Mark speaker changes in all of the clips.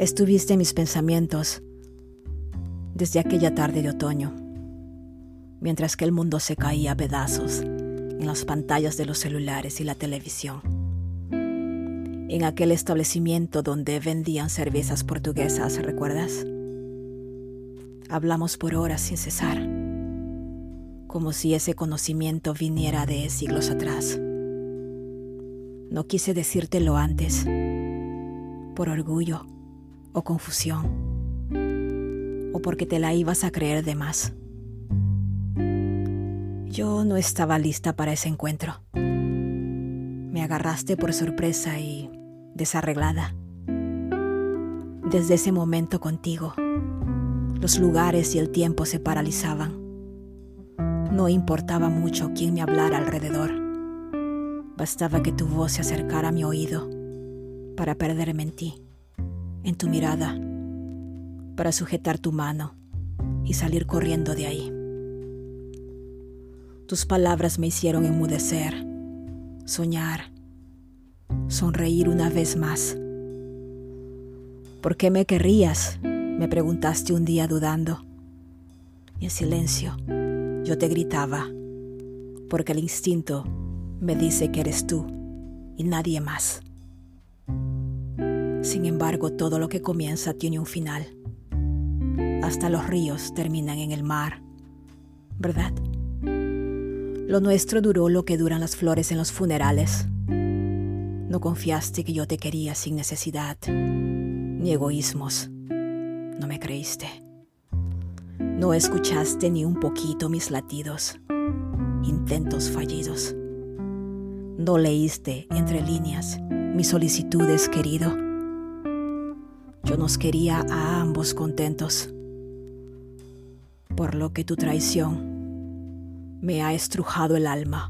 Speaker 1: Estuviste en mis pensamientos desde aquella tarde de otoño, mientras que el mundo se caía a pedazos en las pantallas de los celulares y la televisión. En aquel establecimiento donde vendían cervezas portuguesas, ¿recuerdas? Hablamos por horas sin cesar, como si ese conocimiento viniera de siglos atrás. No quise decírtelo antes, por orgullo o confusión, o porque te la ibas a creer de más. Yo no estaba lista para ese encuentro. Me agarraste por sorpresa y desarreglada. Desde ese momento contigo, los lugares y el tiempo se paralizaban. No importaba mucho quién me hablara alrededor. Bastaba que tu voz se acercara a mi oído para perderme en ti, en tu mirada, para sujetar tu mano y salir corriendo de ahí. Tus palabras me hicieron enmudecer, soñar, sonreír una vez más. ¿Por qué me querrías? me preguntaste un día dudando. Y en silencio yo te gritaba, porque el instinto me dice que eres tú y nadie más. Sin embargo, todo lo que comienza tiene un final. Hasta los ríos terminan en el mar, ¿verdad? Lo nuestro duró lo que duran las flores en los funerales. No confiaste que yo te quería sin necesidad, ni egoísmos. No me creíste. No escuchaste ni un poquito mis latidos, intentos fallidos. No leíste entre líneas mis solicitudes, querido. Yo nos quería a ambos contentos, por lo que tu traición me ha estrujado el alma,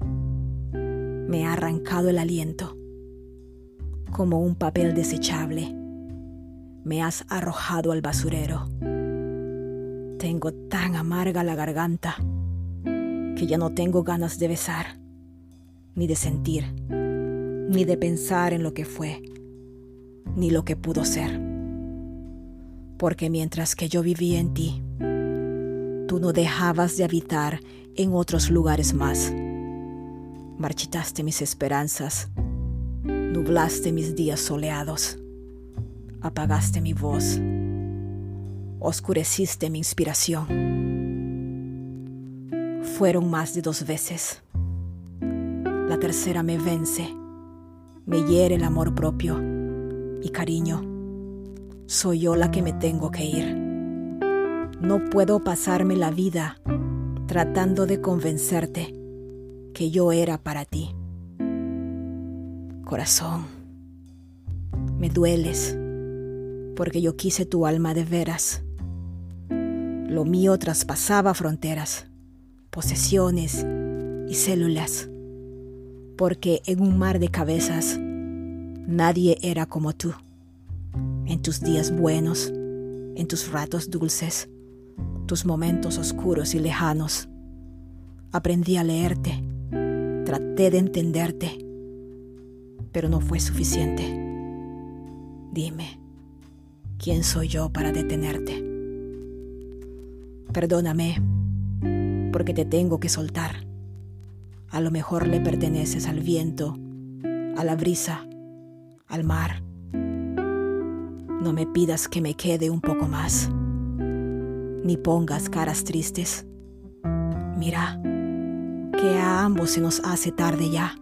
Speaker 1: me ha arrancado el aliento, como un papel desechable, me has arrojado al basurero. Tengo tan amarga la garganta que ya no tengo ganas de besar ni de sentir, ni de pensar en lo que fue, ni lo que pudo ser. Porque mientras que yo vivía en ti, tú no dejabas de habitar en otros lugares más. Marchitaste mis esperanzas, nublaste mis días soleados, apagaste mi voz, oscureciste mi inspiración. Fueron más de dos veces la tercera me vence, me hiere el amor propio y cariño. Soy yo la que me tengo que ir. No puedo pasarme la vida tratando de convencerte que yo era para ti. Corazón, me dueles porque yo quise tu alma de veras. Lo mío traspasaba fronteras, posesiones y células porque en un mar de cabezas nadie era como tú. En tus días buenos, en tus ratos dulces, tus momentos oscuros y lejanos, aprendí a leerte, traté de entenderte, pero no fue suficiente. Dime, ¿quién soy yo para detenerte? Perdóname, porque te tengo que soltar a lo mejor le perteneces al viento, a la brisa, al mar. No me pidas que me quede un poco más, ni pongas caras tristes. Mira, que a ambos se nos hace tarde ya.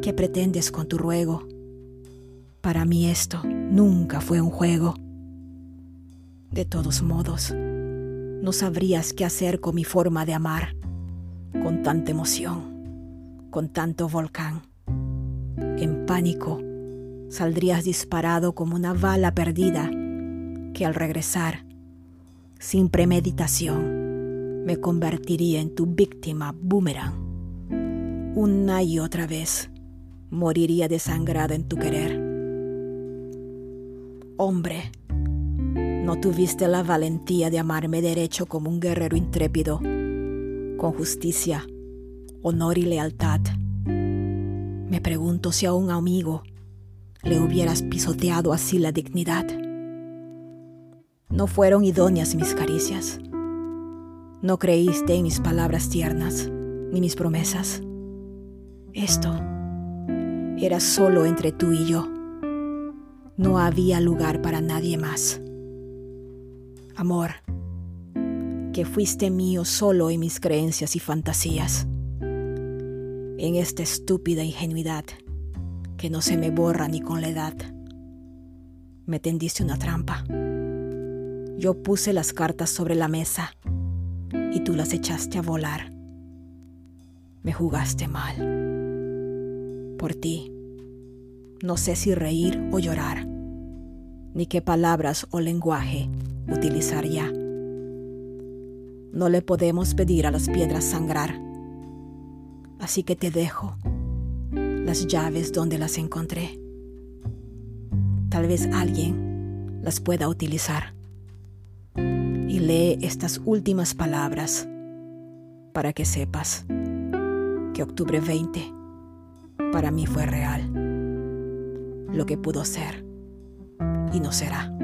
Speaker 1: ¿Qué pretendes con tu ruego? Para mí esto nunca fue un juego. De todos modos, no sabrías qué hacer con mi forma de amar con tanta emoción, con tanto volcán. En pánico, saldrías disparado como una bala perdida que al regresar, sin premeditación, me convertiría en tu víctima boomerang. Una y otra vez moriría desangrada en tu querer. Hombre, no tuviste la valentía de amarme derecho como un guerrero intrépido con justicia, honor y lealtad. Me pregunto si a un amigo le hubieras pisoteado así la dignidad. No fueron idóneas mis caricias. No creíste en mis palabras tiernas ni mis promesas. Esto era solo entre tú y yo. No había lugar para nadie más. Amor, que fuiste mío solo en mis creencias y fantasías. En esta estúpida ingenuidad que no se me borra ni con la edad. Me tendiste una trampa. Yo puse las cartas sobre la mesa y tú las echaste a volar. Me jugaste mal. Por ti, no sé si reír o llorar, ni qué palabras o lenguaje utilizar ya. No le podemos pedir a las piedras sangrar, así que te dejo las llaves donde las encontré. Tal vez alguien las pueda utilizar. Y lee estas últimas palabras para que sepas que octubre 20 para mí fue real. Lo que pudo ser y no será.